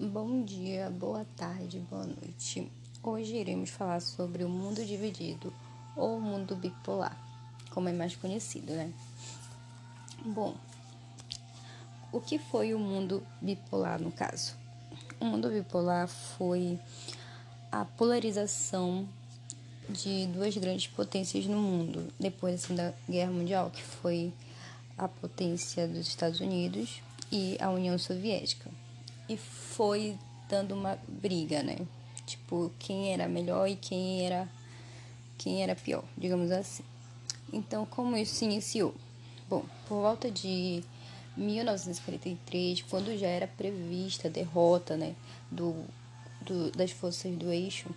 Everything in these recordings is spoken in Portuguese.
Bom dia, boa tarde, boa noite. Hoje iremos falar sobre o mundo dividido ou mundo bipolar, como é mais conhecido, né? Bom, o que foi o mundo bipolar no caso? O mundo bipolar foi a polarização de duas grandes potências no mundo depois assim, da Guerra Mundial, que foi a potência dos Estados Unidos e a União Soviética e foi dando uma briga, né? Tipo, quem era melhor e quem era quem era pior, digamos assim. Então, como isso se iniciou? Bom, por volta de 1943, quando já era prevista a derrota, né, do, do das forças do eixo,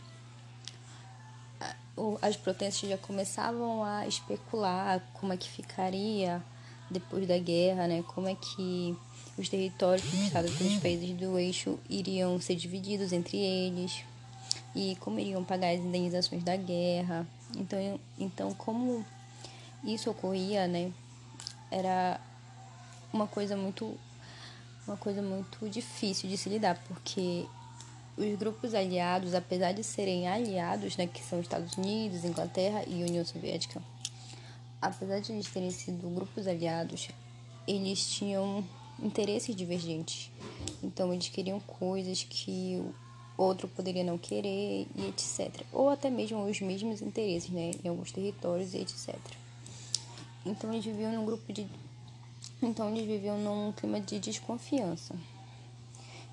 as potências já começavam a especular como é que ficaria depois da guerra, né? Como é que os territórios conquistados pelos países do eixo iriam ser divididos entre eles e como iriam pagar as indenizações da guerra. Então, então como isso ocorria, né? Era uma coisa muito uma coisa muito difícil de se lidar, porque os grupos aliados, apesar de serem aliados, né, que são Estados Unidos, Inglaterra e União Soviética, apesar de eles terem sido grupos aliados, eles tinham interesses divergentes. Então, eles queriam coisas que o outro poderia não querer e etc. Ou até mesmo os mesmos interesses, né? Em alguns territórios e etc. Então, eles viviam num grupo de. Então, eles viviam num clima de desconfiança.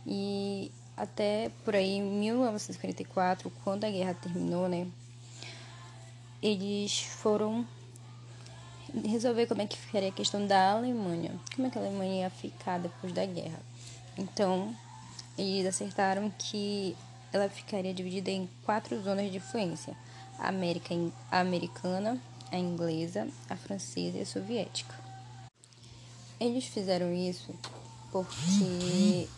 E até por aí, em 1944, quando a guerra terminou, né? Eles foram resolver como é que ficaria a questão da Alemanha. Como é que a Alemanha ia ficar depois da guerra. Então, eles acertaram que ela ficaria dividida em quatro zonas de influência: a América a americana, a inglesa, a francesa e a soviética. Eles fizeram isso porque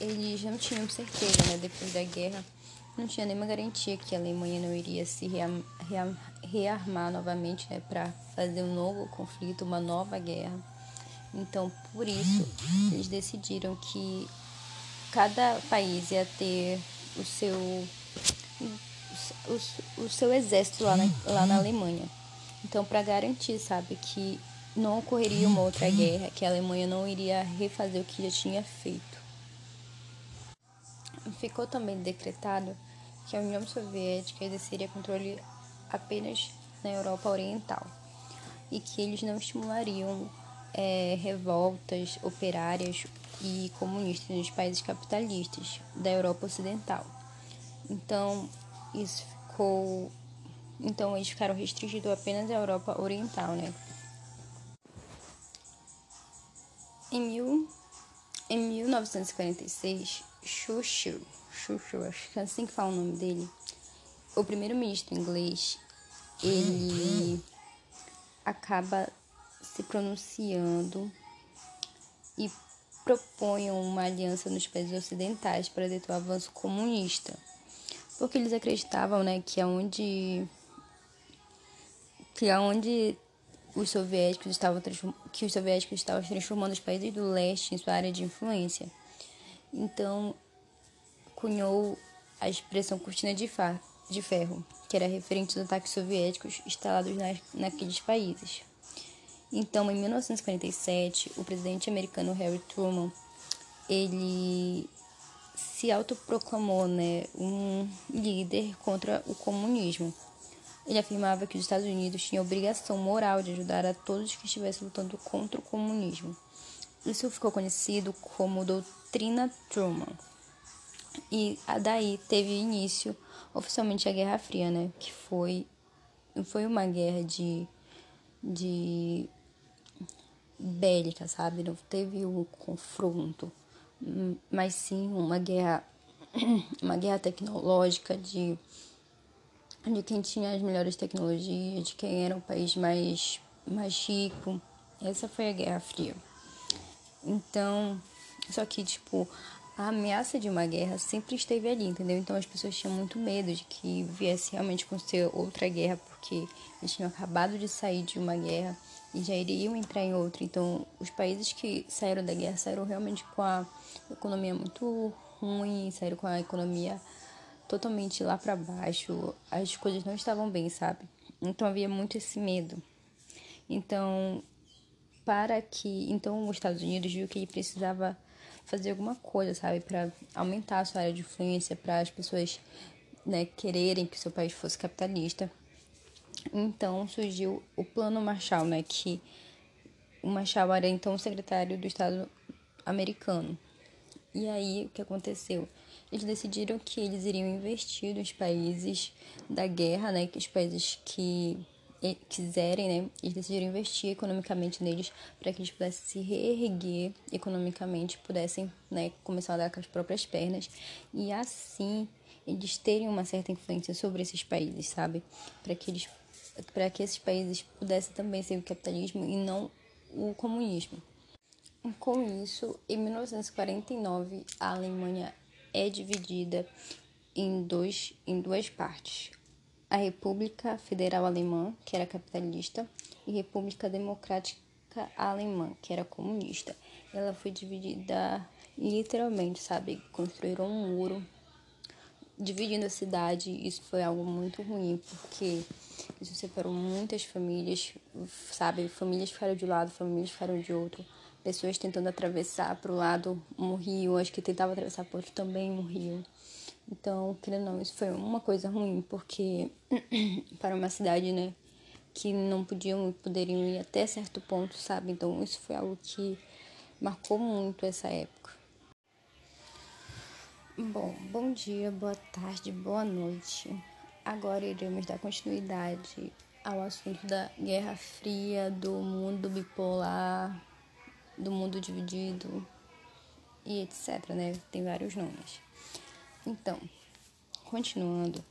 eles não tinham certeza, né, depois da guerra, não tinha nenhuma garantia que a Alemanha não iria se rearmar novamente, né, para fazer um novo conflito, uma nova guerra. Então, por isso, eles decidiram que cada país ia ter o seu o, o seu exército lá na, lá na Alemanha. Então, para garantir, sabe, que não ocorreria uma outra guerra, que a Alemanha não iria refazer o que já tinha feito. Ficou também decretado que a União Soviética exerceria controle apenas na Europa Oriental e que eles não estimulariam é, revoltas operárias e comunistas nos países capitalistas da Europa Ocidental. Então, isso ficou. Então, eles ficaram restringidos apenas à Europa Oriental, né? Em, mil, em 1946, Churchill, Churchill, acho que é assim que fala o nome dele, o primeiro-ministro inglês, ele acaba se pronunciando e propõe uma aliança nos países ocidentais para deter o avanço comunista, porque eles acreditavam, né, que aonde que aonde os soviéticos estavam que os soviéticos estavam transformando os países do leste em sua área de influência. Então, cunhou a expressão cortina de, de ferro, que era referente aos ataques soviéticos instalados na, naqueles países. Então, em 1947, o presidente americano Harry Truman, ele se autoproclamou né, um líder contra o comunismo. Ele afirmava que os Estados Unidos tinham obrigação moral de ajudar a todos que estivessem lutando contra o comunismo. Isso ficou conhecido como Doutrina Truman. E daí teve início oficialmente a Guerra Fria, né? Que foi, foi uma guerra de, de bélica, sabe? Não teve um confronto, mas sim uma guerra, uma guerra tecnológica de, de quem tinha as melhores tecnologias, de quem era o país mais, mais rico. Essa foi a Guerra Fria. Então, só que, tipo, a ameaça de uma guerra sempre esteve ali, entendeu? Então as pessoas tinham muito medo de que viesse realmente acontecer outra guerra, porque eles tinham acabado de sair de uma guerra e já iriam entrar em outra. Então os países que saíram da guerra saíram realmente com a economia muito ruim, saíram com a economia totalmente lá para baixo, as coisas não estavam bem, sabe? Então havia muito esse medo. Então, para que então os Estados Unidos viu que ele precisava fazer alguma coisa, sabe, para aumentar a sua área de influência, para as pessoas né, quererem que seu país fosse capitalista. Então surgiu o Plano Marshall, né, que o Marshall era então secretário do Estado americano. E aí o que aconteceu? Eles decidiram que eles iriam investir nos países da guerra, né, que os países que quiserem, né, eles decidiram investir economicamente neles para que eles pudessem se reerguer economicamente, pudessem, né, começar a dar com as próprias pernas e assim eles terem uma certa influência sobre esses países, sabe? Para que eles para que esses países pudessem também ser o capitalismo e não o comunismo. Com isso, em 1949, a Alemanha é dividida em, dois, em duas partes a República Federal Alemã, que era capitalista, e República Democrática Alemã, que era comunista. Ela foi dividida literalmente, sabe? Construíram um muro dividindo a cidade. Isso foi algo muito ruim, porque isso separou muitas famílias, sabe? Famílias ficaram de um lado, famílias ficaram de outro. Pessoas tentando atravessar para o lado morriam, as que tentavam atravessar para outro também morriam. Então, querendo não, isso foi uma coisa ruim, porque para uma cidade, né, que não podiam poderiam ir até certo ponto, sabe? Então, isso foi algo que marcou muito essa época. Bom, bom dia, boa tarde, boa noite. Agora iremos dar continuidade ao assunto da Guerra Fria, do mundo bipolar, do mundo dividido e etc, né? Tem vários nomes. Então, continuando,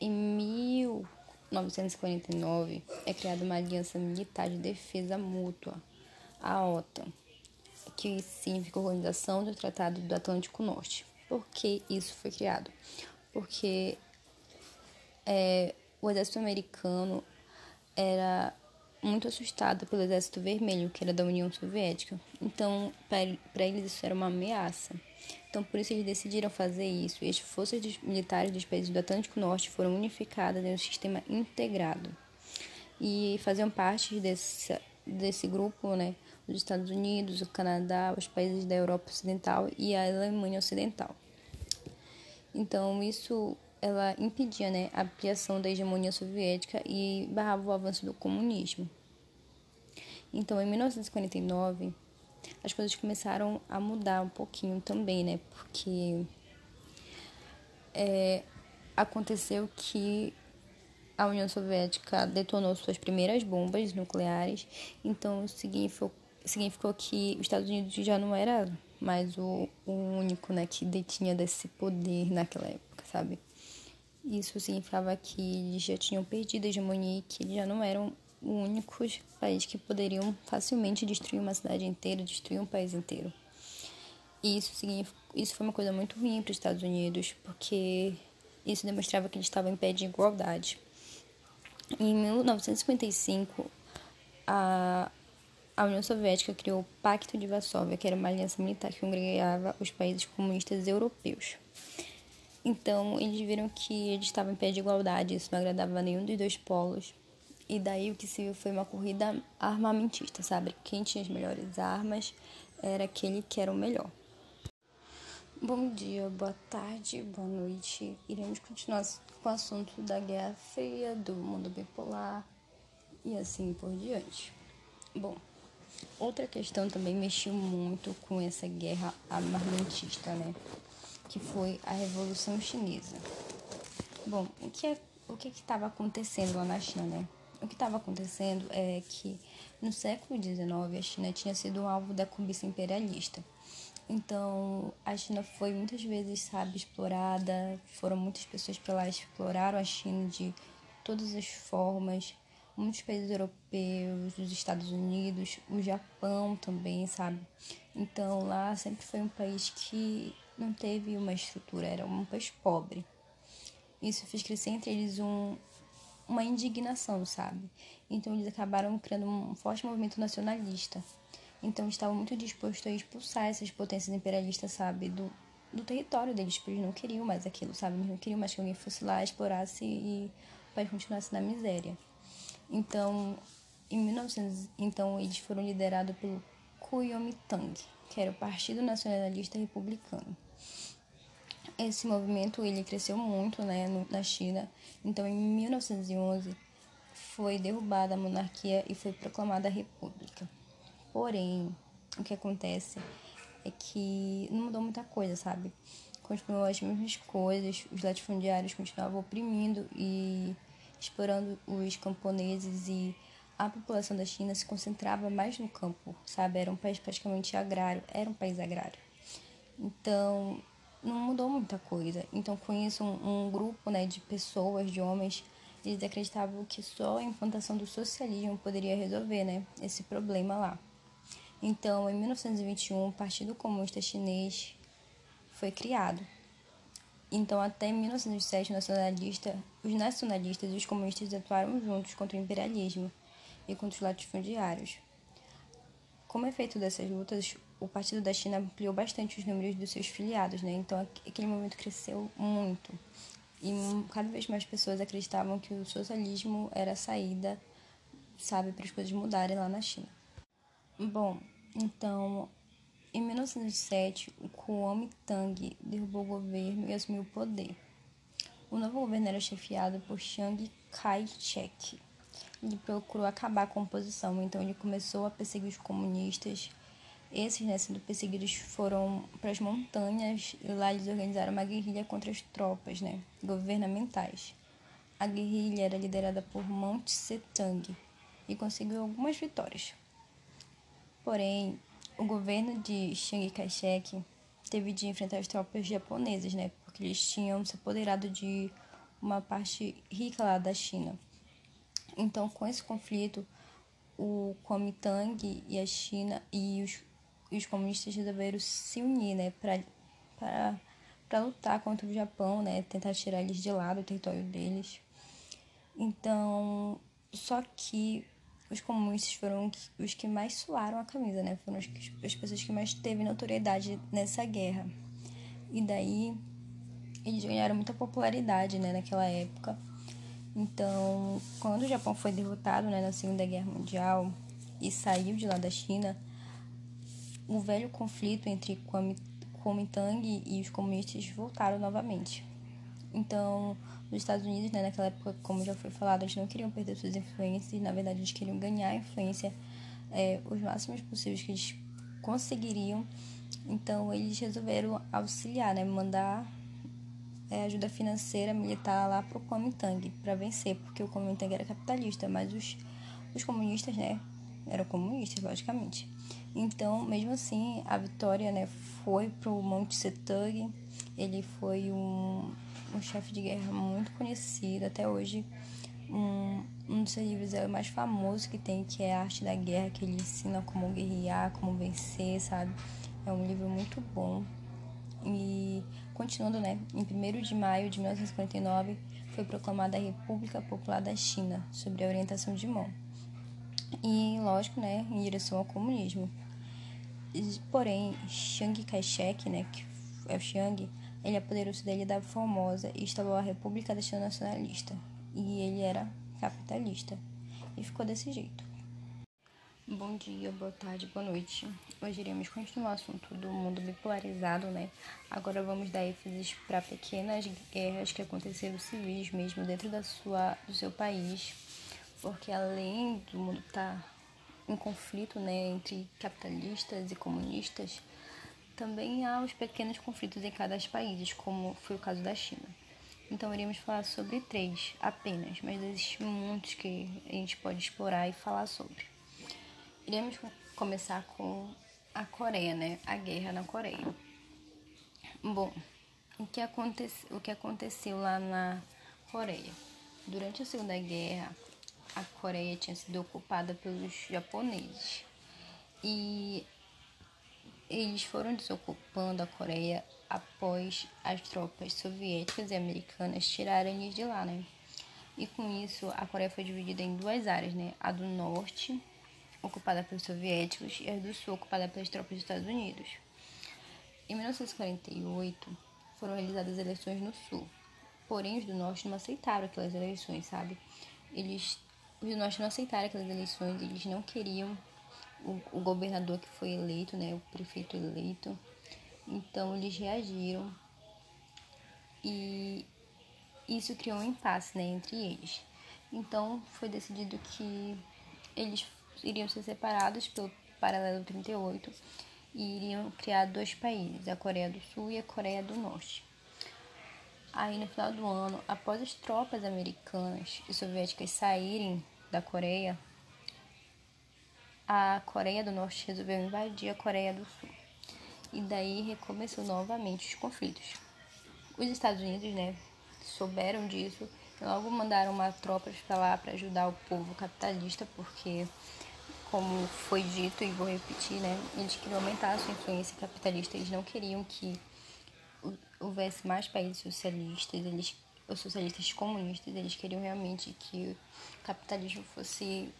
em 1949 é criada uma aliança militar de defesa mútua, a OTAN, que significa Organização do Tratado do Atlântico Norte. Por que isso foi criado? Porque é, o exército americano era muito assustado pelo exército vermelho, que era da União Soviética. Então, para eles isso era uma ameaça. Então, por isso eles decidiram fazer isso. E as forças dos militares dos países do Atlântico Norte foram unificadas em um sistema integrado. E faziam parte desse, desse grupo, né, os Estados Unidos, o Canadá, os países da Europa Ocidental e a Alemanha Ocidental. Então, isso ela impedia né, a ampliação da hegemonia soviética e barrava o avanço do comunismo. Então, em 1949, as coisas começaram a mudar um pouquinho também, né? Porque é, aconteceu que a União Soviética detonou suas primeiras bombas nucleares, então significou, significou que os Estados Unidos já não era mais o, o único né, que detinha desse poder naquela época, sabe? Isso significava que eles já tinham perdido a hegemonia e que eles já não eram únicos países que poderiam facilmente destruir uma cidade inteira, destruir um país inteiro. E isso, isso foi uma coisa muito ruim para os Estados Unidos, porque isso demonstrava que eles estavam em pé de igualdade. Em 1955, a, União Soviética criou o Pacto de Varsóvia, que era uma aliança militar que congregava os países comunistas europeus. Então, eles viram que eles estavam em pé de igualdade, isso não agradava a nenhum dos dois polos. E daí o que se viu foi uma corrida armamentista, sabe? Quem tinha as melhores armas era aquele que era o melhor. Bom dia, boa tarde, boa noite. Iremos continuar com o assunto da Guerra Fria, do mundo bipolar e assim por diante. Bom, outra questão também mexeu muito com essa guerra armamentista, né? Que foi a Revolução Chinesa. Bom, o que é, o que estava acontecendo lá na China, né? O que estava acontecendo é que no século XIX a China tinha sido um alvo da cobiça imperialista. Então a China foi muitas vezes, sabe, explorada, foram muitas pessoas para lá exploraram a China de todas as formas, muitos países europeus, os Estados Unidos, o Japão também, sabe? Então lá sempre foi um país que não teve uma estrutura, era um país pobre. Isso fez crescer entre eles um, uma indignação, sabe? Então eles acabaram criando um forte movimento nacionalista. Então estavam muito dispostos a expulsar essas potências imperialistas, sabe, do, do território deles, porque eles não queriam mais aquilo, sabe? Eles não queriam mais que alguém fosse lá, explorasse e o país continuasse na miséria. Então, em 1900, então eles foram liderados pelo Kuomintang, que era o Partido Nacionalista Republicano. Esse movimento ele cresceu muito, né, na China. Então, em 1911 foi derrubada a monarquia e foi proclamada a república. Porém, o que acontece é que não mudou muita coisa, sabe? Continuou as mesmas coisas, os latifundiários continuavam oprimindo e explorando os camponeses e a população da China se concentrava mais no campo, sabe? Era um país praticamente agrário, era um país agrário. Então, não mudou muita coisa. Então, isso, um, um grupo né, de pessoas, de homens, eles acreditavam que só a implantação do socialismo poderia resolver né, esse problema lá. Então, em 1921, o Partido Comunista Chinês foi criado. Então, até 1907, nacionalista, os nacionalistas e os comunistas atuaram juntos contra o imperialismo e contra os latifundiários. Como efeito dessas lutas, o Partido da China ampliou bastante os números dos seus filiados, né? Então, aquele momento cresceu muito. E cada vez mais pessoas acreditavam que o socialismo era a saída, sabe, para as coisas mudarem lá na China. Bom, então, em 1907, o Kuomintang derrubou o governo e assumiu o poder. O novo governo era chefiado por Chiang Kai-shek. Ele procurou acabar com a oposição, então ele começou a perseguir os comunistas. Esses, né, sendo perseguidos, foram para as montanhas e lá eles organizaram uma guerrilha contra as tropas né, governamentais. A guerrilha era liderada por Mao Tse-tung e conseguiu algumas vitórias. Porém, o governo de Chiang Kai-shek teve de enfrentar as tropas japonesas, né? Porque eles tinham se apoderado de uma parte rica lá da China. Então, com esse conflito, o Kuomintang e a China e os, os comunistas resolveram se unir, né? Para lutar contra o Japão, né? Tentar tirar eles de lá do território deles. Então, só que os comunistas foram os que mais suaram a camisa, né? Foram as pessoas que mais teve notoriedade nessa guerra. E daí eles ganharam muita popularidade, né, naquela época. Então, quando o Japão foi derrotado, né, na Segunda Guerra Mundial e saiu de lá da China, o velho conflito entre Kuomintang e os comunistas voltaram novamente. Então, nos Estados Unidos, né, naquela época, como já foi falado, eles não queriam perder suas influências, na verdade, eles queriam ganhar influência é, os máximos possíveis que eles conseguiriam. Então, eles resolveram auxiliar, né, mandar é, ajuda financeira militar lá para o Kuomintang para vencer, porque o Kuomintang era capitalista, mas os, os comunistas, né, eram comunistas, logicamente. Então, mesmo assim, a vitória, né, foi para o Monte Setug. Ele foi um um chefe de guerra muito conhecido até hoje. Um, um dos seus livros é o mais famoso que tem, que é a Arte da Guerra, que ele ensina como guerrear, como vencer, sabe? É um livro muito bom. E continuando, né? Em 1 de maio de 1959 foi proclamada a República Popular da China, sob a orientação de Mao. E, lógico, né, em direção ao comunismo. Porém, Chiang Kai-shek, né, que é o Chiang, ele apoderou-se dele da Formosa e instalou a República da China Nacionalista. E ele era capitalista. E ficou desse jeito. Bom dia, boa tarde, boa noite. Hoje iremos continuar o assunto do mundo bipolarizado, né? Agora vamos dar ênfase para pequenas guerras que aconteceram civis mesmo dentro da sua, do seu país, porque além do mundo estar tá em conflito, né, entre capitalistas e comunistas, também há os pequenos conflitos em cada país, como foi o caso da China. Então, iremos falar sobre três apenas, mas existem muitos que a gente pode explorar e falar sobre. Iremos começar com a Coreia, né? A guerra na Coreia. Bom, o que, aconteceu, o que aconteceu lá na Coreia? Durante a Segunda Guerra, a Coreia tinha sido ocupada pelos japoneses. E eles foram desocupando a Coreia após as tropas soviéticas e americanas tirarem eles de lá, né? E com isso, a Coreia foi dividida em duas áreas, né? A do norte, ocupada pelos soviéticos, e a do sul, ocupada pelas tropas dos Estados Unidos. Em 1948, foram realizadas eleições no sul. Porém, os do norte não aceitaram aquelas eleições, sabe? Eles, os norte não aceitaram aquelas eleições, eles não queriam o, o governador que foi eleito, né? O prefeito eleito. Então, eles reagiram e isso criou um impasse né, entre eles. Então, foi decidido que eles iriam ser separados pelo paralelo 38 e iriam criar dois países, a Coreia do Sul e a Coreia do Norte. Aí, no final do ano, após as tropas americanas e soviéticas saírem da Coreia, a Coreia do Norte resolveu invadir a Coreia do Sul. E daí recomeçou novamente os conflitos. Os Estados Unidos, né, souberam disso e logo mandaram uma tropas para lá para ajudar o povo capitalista, porque como foi dito e vou repetir, né, eles queriam aumentar a sua influência capitalista, eles não queriam que houvesse mais países socialistas, eles os socialistas comunistas, eles queriam realmente que o capitalismo fosse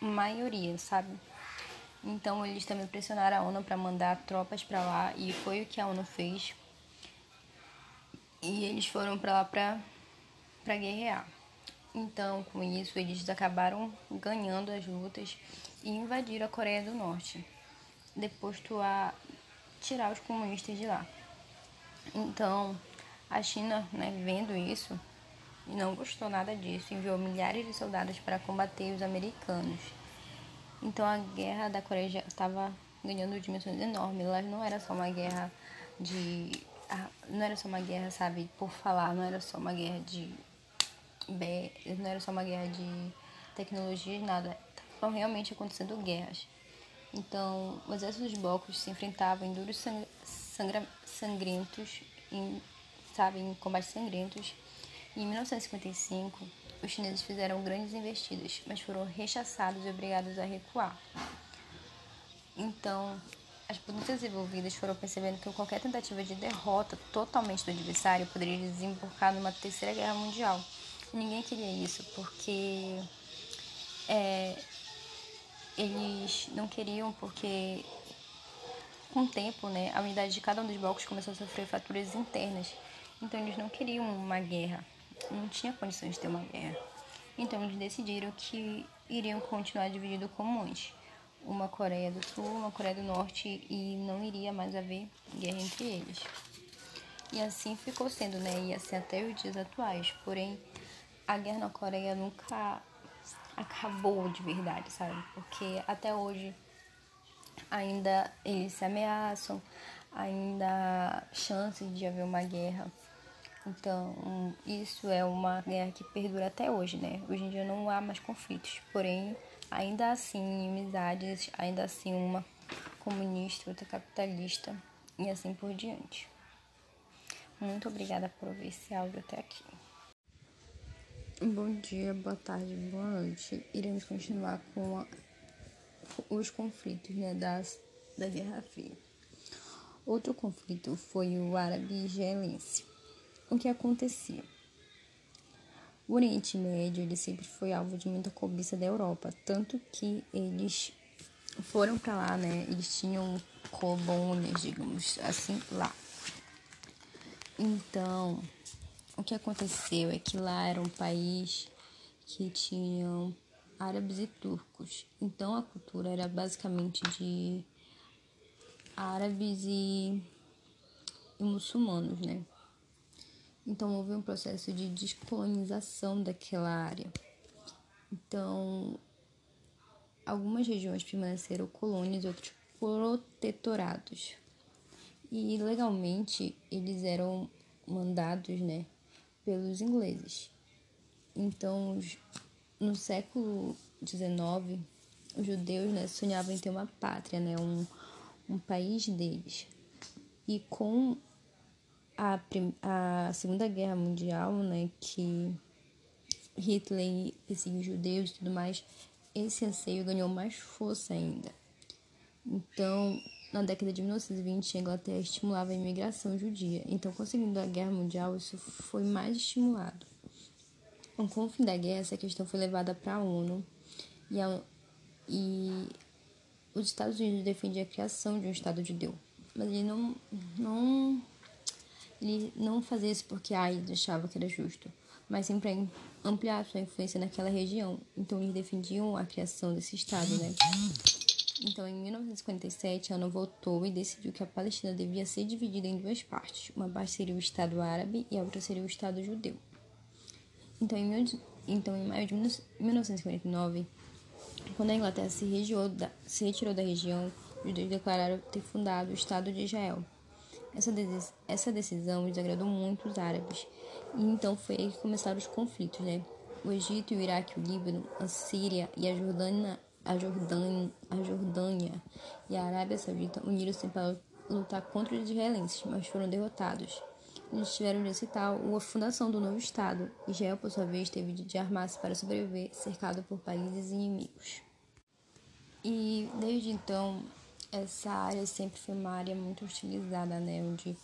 maioria, sabe? Então eles também pressionaram a ONU para mandar tropas para lá e foi o que a ONU fez. E eles foram para lá para para guerrear. Então, com isso, eles acabaram ganhando as lutas e invadiram a Coreia do Norte, depois a tirar os comunistas de lá. Então, a China, né, vendo isso, não gostou nada disso, enviou milhares de soldados para combater os americanos. Então, a guerra da Coreia estava ganhando dimensões enormes. Ela não era só uma guerra de não era só uma guerra, sabe, por falar, não era só uma guerra de não era só uma guerra de tecnologia, nada. Estavam realmente acontecendo guerras. Então, os exércitos blocos se enfrentavam em duros sangra sangrentos, em, sabe, em combates sangrentos. Em 1955, os chineses fizeram grandes investidas, mas foram rechaçados e obrigados a recuar. Então, as potências envolvidas foram percebendo que qualquer tentativa de derrota totalmente do adversário poderia desembocar numa terceira guerra mundial. Ninguém queria isso, porque é, eles não queriam, porque com o tempo, né, a unidade de cada um dos blocos começou a sofrer fraturas internas. Então eles não queriam uma guerra, não tinha condições de ter uma guerra. Então eles decidiram que iriam continuar dividido como antes. Uma Coreia do Sul, uma Coreia do Norte e não iria mais haver guerra entre eles. E assim ficou sendo, né? E assim até os dias atuais. Porém, a guerra na Coreia nunca acabou de verdade, sabe? Porque até hoje ainda eles se ameaçam, ainda há chances de haver uma guerra. Então, isso é uma guerra que perdura até hoje, né? Hoje em dia não há mais conflitos, porém, ainda assim, inimizades, ainda assim, uma comunista, outra capitalista e assim por diante. Muito obrigada por ouvir esse áudio até aqui. Bom dia, boa tarde, boa noite. Iremos continuar com os conflitos né, das, da Guerra Fria. Outro conflito foi o árabe-israelense. O que acontecia? O Oriente Médio ele sempre foi alvo de muita cobiça da Europa, tanto que eles foram para lá, né? Eles tinham colônias, digamos assim, lá. Então, o que aconteceu é que lá era um país que tinham árabes e turcos. Então a cultura era basicamente de árabes e, e muçulmanos, né? Então houve um processo de descolonização daquela área. Então algumas regiões permaneceram colônias, outros protetorados. E legalmente eles eram mandados, né, pelos ingleses. Então, no século XIX, os judeus né, sonhavam em ter uma pátria, né, um, um país deles. E com a, a Segunda Guerra Mundial, né, que Hitler perseguiu os judeus e tudo mais, esse anseio ganhou mais força ainda. Então, na década de 1920, a Inglaterra estimulava a imigração judia. Então, conseguindo a Guerra Mundial, isso foi mais estimulado. Com o fim da guerra, essa questão foi levada para a ONU e, a, e os Estados Unidos defendiam a criação de um Estado judeu. Mas ele não, não, ele não fazia isso porque ele achava que era justo, mas sim para ampliar sua influência naquela região. Então eles defendiam a criação desse Estado, né? Então, em 1957, a ONU voltou e decidiu que a Palestina devia ser dividida em duas partes. Uma parte seria o Estado árabe e a outra seria o Estado judeu. Então, em, então, em maio de 1949, quando a Inglaterra se, da, se retirou da região, os judeus declararam ter fundado o Estado de Israel. Essa, essa decisão desagradou muito os árabes, e então foi aí que começaram os conflitos, né? O Egito, o Iraque, o Líbano, a Síria e a Jordânia a Jordânia, a Jordânia e a Arábia Saudita uniram-se para lutar contra os israelenses, mas foram derrotados. Eles tiveram de citar a fundação do novo Estado. Israel, por sua vez, teve de armar-se para sobreviver, cercado por países inimigos. E desde então, essa área sempre foi uma área muito hostilizada, né? Onde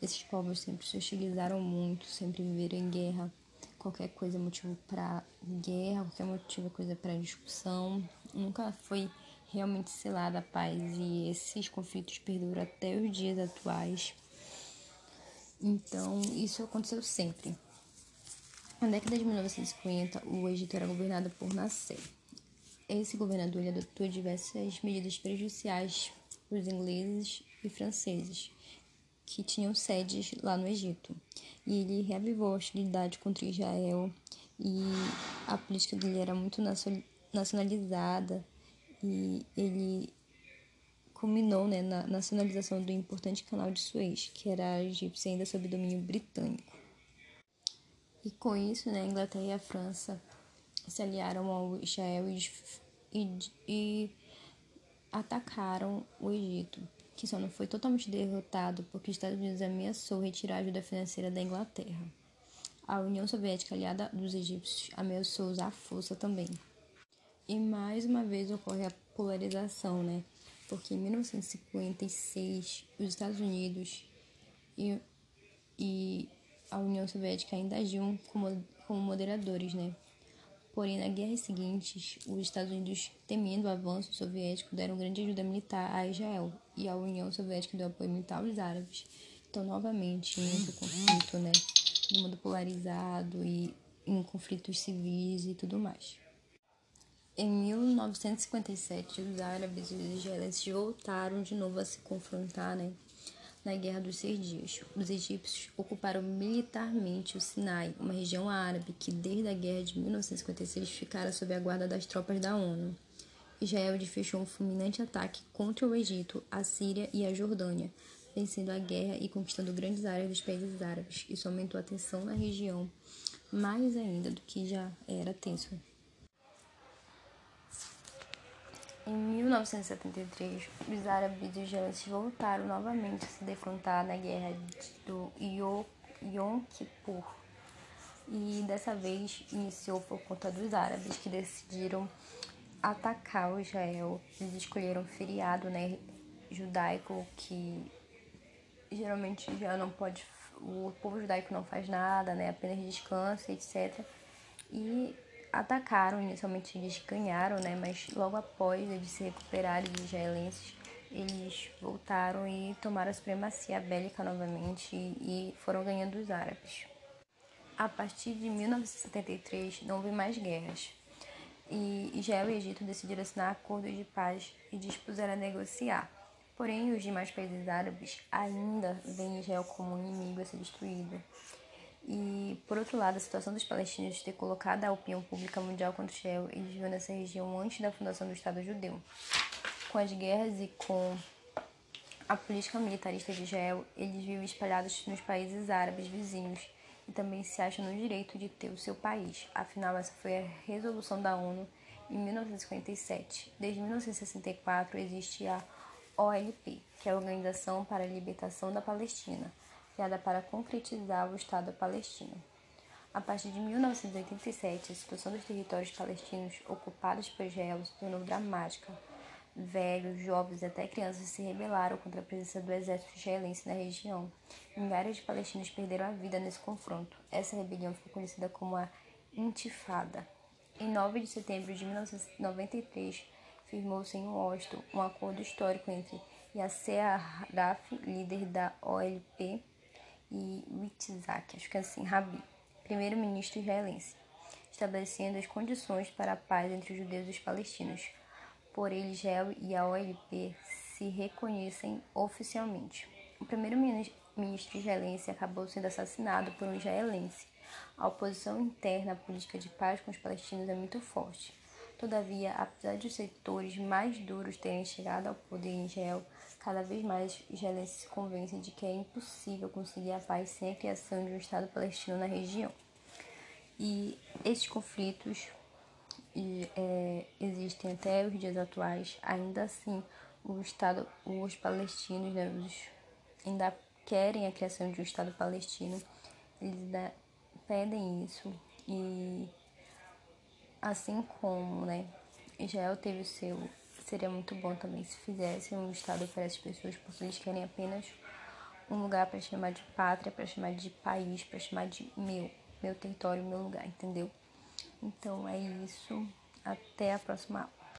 esses povos sempre se hostilizaram muito, sempre viveram em guerra. Qualquer coisa é motivo para guerra, qualquer motivo é coisa para discussão nunca foi realmente selada a paz e esses conflitos perduram até os dias atuais. Então, isso aconteceu sempre. Na década de 1950, o Egito era governado por Nasser. Esse governador adotou diversas medidas prejudiciais para os ingleses e franceses, que tinham sedes lá no Egito. E ele reavivou a hostilidade contra Israel e a política dele era muito nacionalizada e ele culminou né, na nacionalização do importante canal de Suez, que era egípcio ainda sob domínio britânico. E com isso, né, a Inglaterra e a França se aliaram ao Israel e, e, atacaram o Egito, que só não foi totalmente derrotado porque os Estados Unidos ameaçou retirar a ajuda financeira da Inglaterra. A União Soviética, aliada dos egípcios, ameaçou usar a força também. E mais uma vez ocorre a polarização, né? Porque em 1956 os Estados Unidos e, e a União Soviética ainda agiam como, como moderadores, né? Porém, na guerra seguinte, os Estados Unidos, temendo o avanço soviético, deram grande ajuda militar a Israel e a União Soviética deu apoio militar aos árabes. Então, novamente, entra o conflito, né? Do mundo polarizado e em conflitos civis e tudo mais. Em 1957, os árabes e os israelenses voltaram de novo a se confrontar né, na Guerra dos Seis Dias. Os egípcios ocuparam militarmente o Sinai, uma região árabe que, desde a Guerra de 1956, ficara sob a guarda das tropas da ONU. Israel desfechou um fulminante ataque contra o Egito, a Síria e a Jordânia, vencendo a guerra e conquistando grandes áreas dos países árabes. Isso aumentou a tensão na região mais ainda do que já era tenso. Em 1973, os árabes e os israelenses voltaram novamente a se defrontar na guerra do Yom Kippur. E dessa vez iniciou por conta dos árabes que decidiram atacar o Israel. Eles escolheram um feriado né, judaico que geralmente já não pode. O povo judaico não faz nada, né, apenas descansa, etc. E atacaram, inicialmente eles ganharam, né, mas logo após eles se recuperarem os israelenses, eles voltaram e tomaram a supremacia bélica novamente e foram ganhando os árabes. A partir de 1973 não houve mais guerras e Israel e Egito decidiram assinar acordos de paz e dispuseram a negociar. Porém, os demais países árabes ainda veem Israel como um inimigo a ser destruído e, por outro lado, a situação dos palestinos ter colocado a opinião pública mundial contra Israel, eles viviam nessa região antes da fundação do Estado judeu. Com as guerras e com a política militarista de Israel, eles vivem espalhados nos países árabes vizinhos e também se acham no direito de ter o seu país. Afinal, essa foi a resolução da ONU em 1947. Desde 1964 existe a OLP, que é a Organização para a Libertação da Palestina criada para concretizar o Estado palestino. A partir de 1987, a situação dos territórios palestinos ocupados por Israel se tornou dramática. Velhos, jovens e até crianças se rebelaram contra a presença do exército israelense na região. Milhares de palestinos perderam a vida nesse confronto. Essa rebelião ficou conhecida como a Intifada. Em 9 de setembro de 1993, firmou-se em Washington um acordo histórico entre Yasser Arafat, líder da OLP, e Yitzhak, acho que é assim, Rabi, primeiro-ministro israelense, estabelecendo as condições para a paz entre os judeus e os palestinos. Por ele, Israel e a OLP se reconhecem oficialmente. O primeiro-ministro israelense acabou sendo assassinado por um israelense. A oposição interna à política de paz com os palestinos é muito forte. Todavia, apesar de os setores mais duros terem chegado ao poder em Israel, cada vez mais israelenses se convencem de que é impossível conseguir a paz sem a criação de um Estado palestino na região. E esses conflitos é, existem até os dias atuais. Ainda assim, o Estado, os palestinos né, os, ainda querem a criação de um Estado palestino. Eles ainda pedem isso e assim como, né, Israel teve o seu, seria muito bom também se fizesse um estado para essas pessoas, porque eles querem apenas um lugar para chamar de pátria, para chamar de país, para chamar de meu, meu território, meu lugar, entendeu? Então é isso. Até a próxima aula.